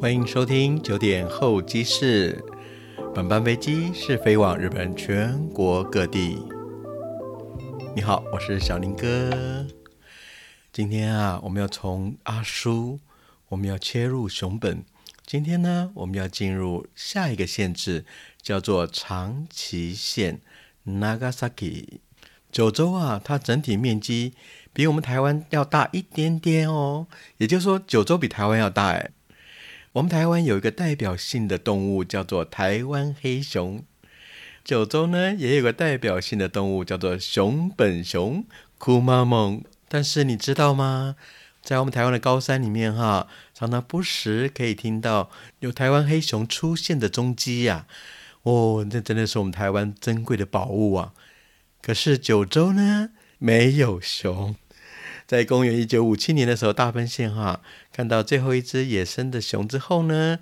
欢迎收听九点候机室。本班飞机是飞往日本全国各地。你好，我是小林哥。今天啊，我们要从阿苏，我们要切入熊本。今天呢，我们要进入下一个县制，叫做长崎县 （Nagasaki）。九州啊，它整体面积比我们台湾要大一点点哦。也就是说，九州比台湾要大哎。我们台湾有一个代表性的动物叫做台湾黑熊，九州呢也有个代表性的动物叫做熊本熊、库妈蒙。但是你知道吗？在我们台湾的高山里面，哈，常常不时可以听到有台湾黑熊出现的踪迹呀。哦，这真的是我们台湾珍贵的宝物啊！可是九州呢，没有熊。在公元一九五七年的时候，大分县哈看到最后一只野生的熊之后呢，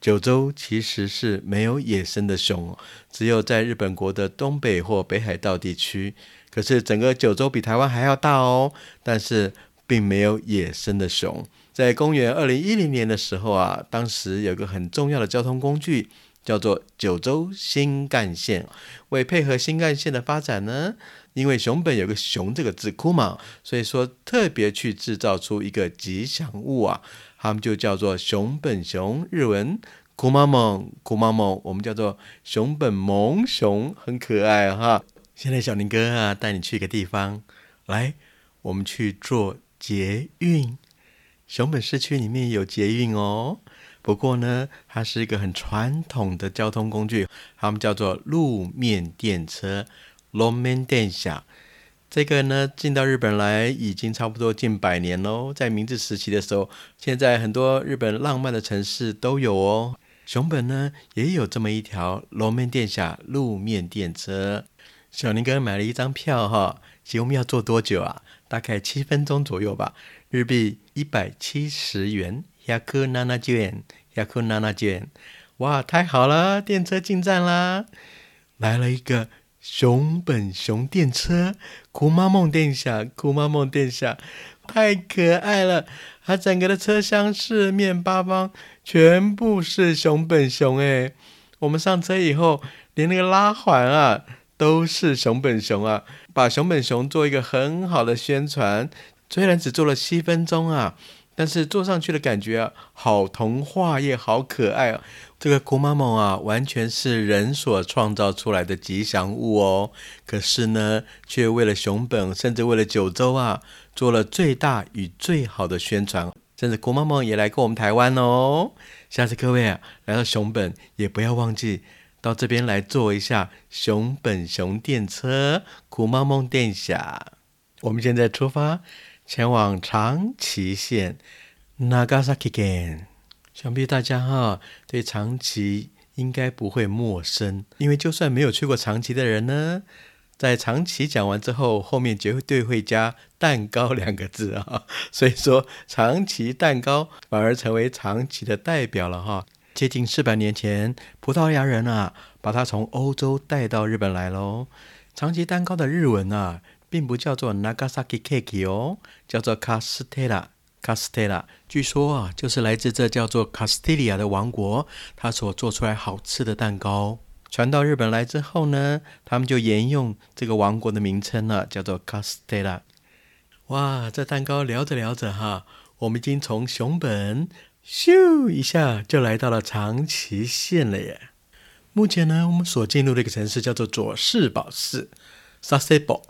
九州其实是没有野生的熊，只有在日本国的东北或北海道地区。可是整个九州比台湾还要大哦，但是并没有野生的熊。在公元二零一零年的时候啊，当时有个很重要的交通工具叫做九州新干线，为配合新干线的发展呢。因为熊本有个“熊”这个字，库嘛，所以说特别去制造出一个吉祥物啊，他们就叫做熊本熊，日文库妈蒙，库妈蒙，我们叫做熊本萌熊，很可爱哈。现在小林哥啊，带你去一个地方，来，我们去坐捷运。熊本市区里面有捷运哦，不过呢，它是一个很传统的交通工具，他们叫做路面电车。龙面电下，这个呢进到日本来已经差不多近百年喽。在明治时期的时候，现在很多日本浪漫的城市都有哦。熊本呢也有这么一条龙面电下路面电车。小林哥买了一张票哈，请我们要坐多久啊？大概七分钟左右吧，日币一百七十元。亚克娜娜卷，亚克娜娜卷，哇，太好了，电车进站啦，来了一个。熊本熊电车，酷妈梦殿下，酷妈梦殿下，太可爱了！它整个的车厢四面八方全部是熊本熊哎！我们上车以后，连那个拉环啊都是熊本熊啊，把熊本熊做一个很好的宣传。虽然只坐了七分钟啊。但是坐上去的感觉，好童话也好可爱啊！这个古妈梦啊，完全是人所创造出来的吉祥物哦。可是呢，却为了熊本，甚至为了九州啊，做了最大与最好的宣传。甚至古妈梦也来过我们台湾哦。下次各位啊，来到熊本，也不要忘记到这边来坐一下熊本熊电车，古妈梦殿下。我们现在出发。前往长崎县 Nagasaki Ken，想必大家哈对长崎应该不会陌生，因为就算没有去过长崎的人呢，在长崎讲完之后，后面绝对会加蛋糕两个字啊，所以说长崎蛋糕反而成为长崎的代表了哈。接近四百年前，葡萄牙人啊把它从欧洲带到日本来喽。长崎蛋糕的日文啊。并不叫做 Nagasaki Cake 哦，叫做 Castella。Castella，据说啊，就是来自这叫做 Castelia 的王国，它所做出来好吃的蛋糕。传到日本来之后呢，他们就沿用这个王国的名称了，叫做 Castella。哇，这蛋糕聊着聊着哈，我们已经从熊本咻一下就来到了长崎县了耶。目前呢，我们所进入的一个城市叫做佐世保市 （Sasebo）。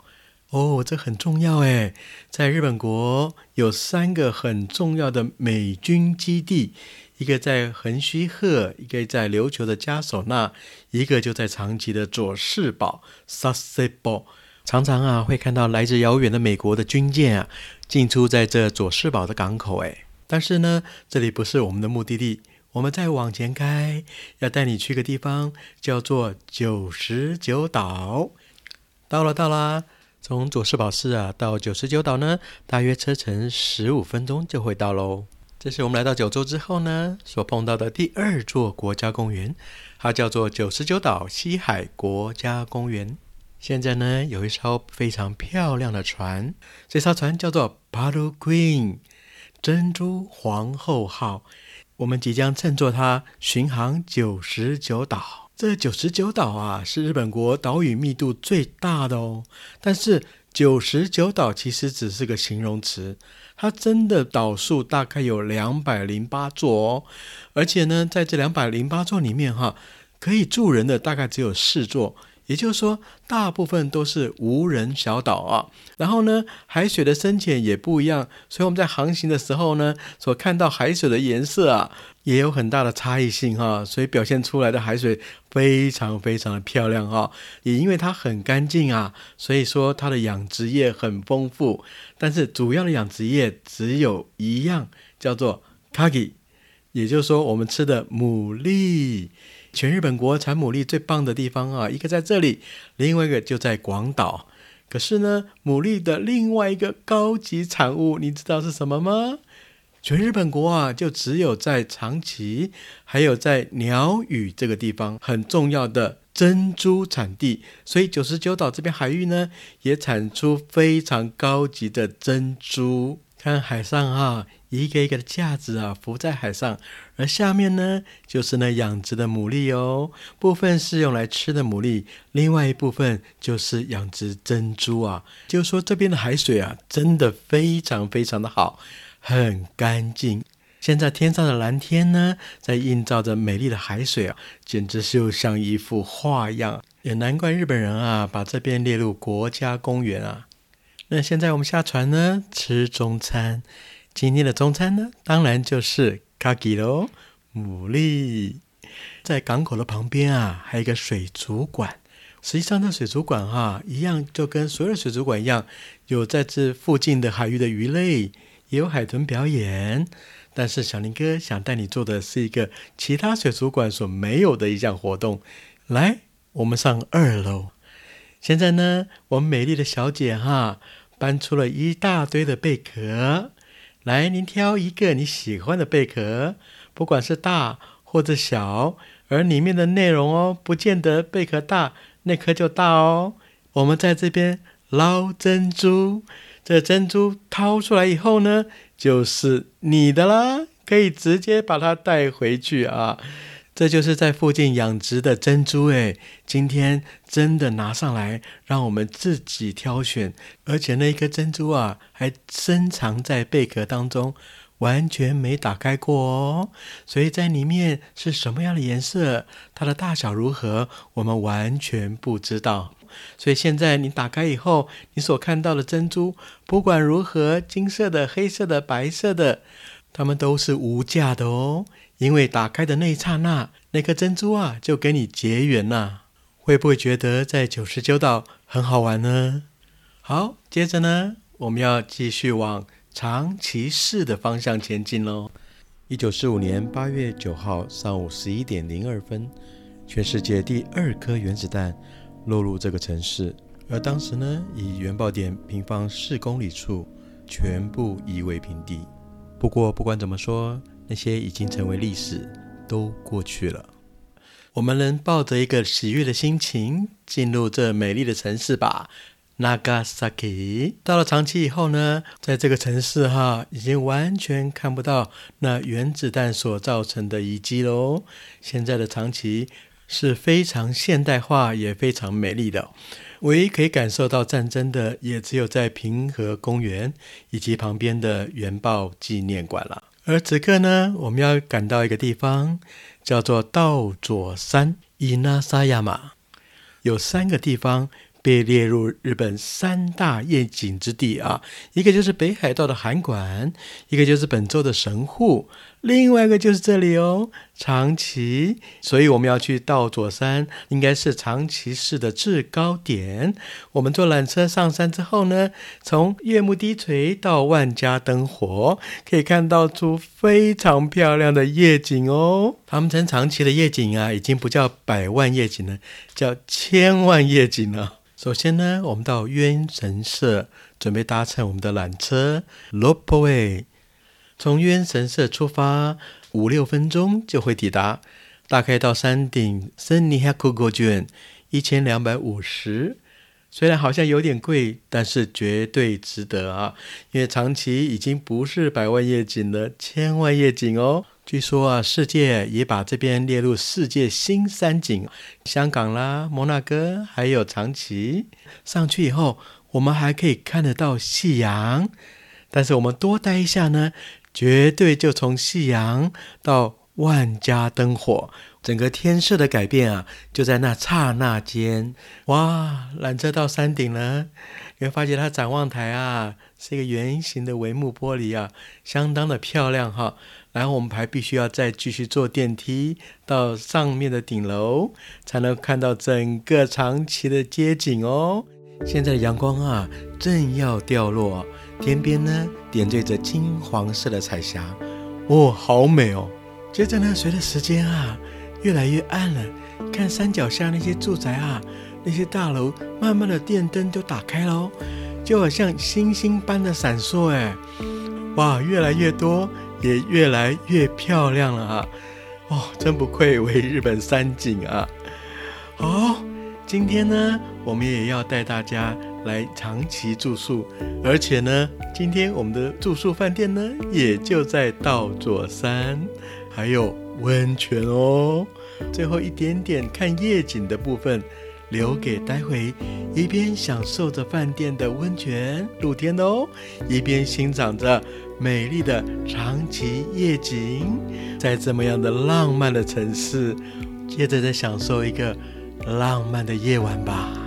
哦，这很重要诶，在日本国有三个很重要的美军基地，一个在横须贺，一个在琉球的加索纳，一个就在长崎的佐世保 （Sasebo）。常常啊，会看到来自遥远的美国的军舰啊，进出在这佐世保的港口。诶，但是呢，这里不是我们的目的地，我们再往前开，要带你去个地方，叫做九十九岛。到了，到了。从佐世保市啊到九十九岛呢，大约车程十五分钟就会到喽。这是我们来到九州之后呢，所碰到的第二座国家公园，它叫做九十九岛西海国家公园。现在呢，有一艘非常漂亮的船，这艘船叫做 Paddle Queen 珍珠皇后号。我们即将乘坐它巡航九十九岛。这九十九岛啊，是日本国岛屿密度最大的哦。但是九十九岛其实只是个形容词，它真的岛数大概有两百零八座哦。而且呢，在这两百零八座里面哈，可以住人的大概只有四座。也就是说，大部分都是无人小岛啊。然后呢，海水的深浅也不一样，所以我们在航行的时候呢，所看到海水的颜色啊，也有很大的差异性哈。所以表现出来的海水非常非常的漂亮哈。也因为它很干净啊，所以说它的养殖业很丰富。但是主要的养殖业只有一样，叫做 kagi，也就是说我们吃的牡蛎。全日本国产牡蛎最棒的地方啊，一个在这里，另外一个就在广岛。可是呢，牡蛎的另外一个高级产物，你知道是什么吗？全日本国啊，就只有在长崎，还有在鸟羽这个地方很重要的珍珠产地。所以九十九岛这边海域呢，也产出非常高级的珍珠。看海上哈。一个一个的架子啊，浮在海上，而下面呢，就是那养殖的牡蛎哦。部分是用来吃的牡蛎，另外一部分就是养殖珍珠啊。就说这边的海水啊，真的非常非常的好，很干净。现在天上的蓝天呢，在映照着美丽的海水啊，简直就像一幅画一样。也难怪日本人啊，把这边列入国家公园啊。那现在我们下船呢，吃中餐。今天的中餐呢，当然就是卡吉喽，牡蛎。在港口的旁边啊，还有一个水族馆。实际上，这水族馆哈，一样就跟所有的水族馆一样，有在这附近的海域的鱼类，也有海豚表演。但是，小林哥想带你做的是一个其他水族馆所没有的一项活动。来，我们上二楼。现在呢，我们美丽的小姐哈，搬出了一大堆的贝壳。来，您挑一个你喜欢的贝壳，不管是大或者小，而里面的内容哦，不见得贝壳大那颗就大哦。我们在这边捞珍珠，这珍珠掏出来以后呢，就是你的啦，可以直接把它带回去啊。这就是在附近养殖的珍珠诶，今天真的拿上来让我们自己挑选，而且那一颗珍珠啊，还深藏在贝壳当中，完全没打开过哦。所以在里面是什么样的颜色，它的大小如何，我们完全不知道。所以现在你打开以后，你所看到的珍珠，不管如何，金色的、黑色的、白色的，它们都是无价的哦。因为打开的那一刹那，那颗珍珠啊，就跟你结缘了。会不会觉得在九十九岛很好玩呢？好，接着呢，我们要继续往长崎市的方向前进喽。一九四五年八月九号上午十一点零二分，全世界第二颗原子弹落入这个城市，而当时呢，以原爆点平方四公里处，全部夷为平地。不过，不管怎么说。那些已经成为历史，都过去了。我们能抱着一个喜悦的心情进入这美丽的城市吧。Nagasaki 到了长崎以后呢，在这个城市哈，已经完全看不到那原子弹所造成的遗迹喽。现在的长崎是非常现代化，也非常美丽的。唯一可以感受到战争的，也只有在平和公园以及旁边的原爆纪念馆了。而此刻呢，我们要赶到一个地方，叫做道佐山伊那沙亚马，有三个地方。被列入日本三大夜景之地啊，一个就是北海道的函馆，一个就是本州的神户，另外一个就是这里哦，长崎。所以我们要去到佐山，应该是长崎市的制高点。我们坐缆车上山之后呢，从月幕低垂到万家灯火，可以看到出非常漂亮的夜景哦。他们称长崎的夜景啊，已经不叫百万夜景了，叫千万夜景了。首先呢，我们到渊神社，准备搭乘我们的缆车 Lopeway。从渊神社出发，五六分钟就会抵达。大概到山顶森尼哈库国卷一千两百五十，虽然好像有点贵，但是绝对值得啊！因为长崎已经不是百万夜景了，千万夜景哦。据说啊，世界也把这边列入世界新三景，香港啦、摩纳哥还有长崎。上去以后，我们还可以看得到夕阳。但是我们多待一下呢，绝对就从夕阳到万家灯火，整个天色的改变啊，就在那刹那间。哇，缆车到山顶了，你会发现它展望台啊是一个圆形的帷幕玻璃啊，相当的漂亮哈。然后我们还必须要再继续坐电梯到上面的顶楼，才能看到整个长崎的街景哦。现在的阳光啊正要掉落，天边呢点缀着金黄色的彩霞，哦，好美哦。接着呢，随着时间啊越来越暗了，看山脚下那些住宅啊，那些大楼慢慢的电灯都打开了，就好像星星般的闪烁，哎，哇，越来越多。也越来越漂亮了啊！哦，真不愧为日本三景啊！好，今天呢，我们也要带大家来长崎住宿，而且呢，今天我们的住宿饭店呢，也就在道佐山，还有温泉哦。最后一点点看夜景的部分，留给待会一边享受着饭店的温泉露天的哦，一边欣赏着。美丽的长崎夜景，在这么样的浪漫的城市，接着再享受一个浪漫的夜晚吧。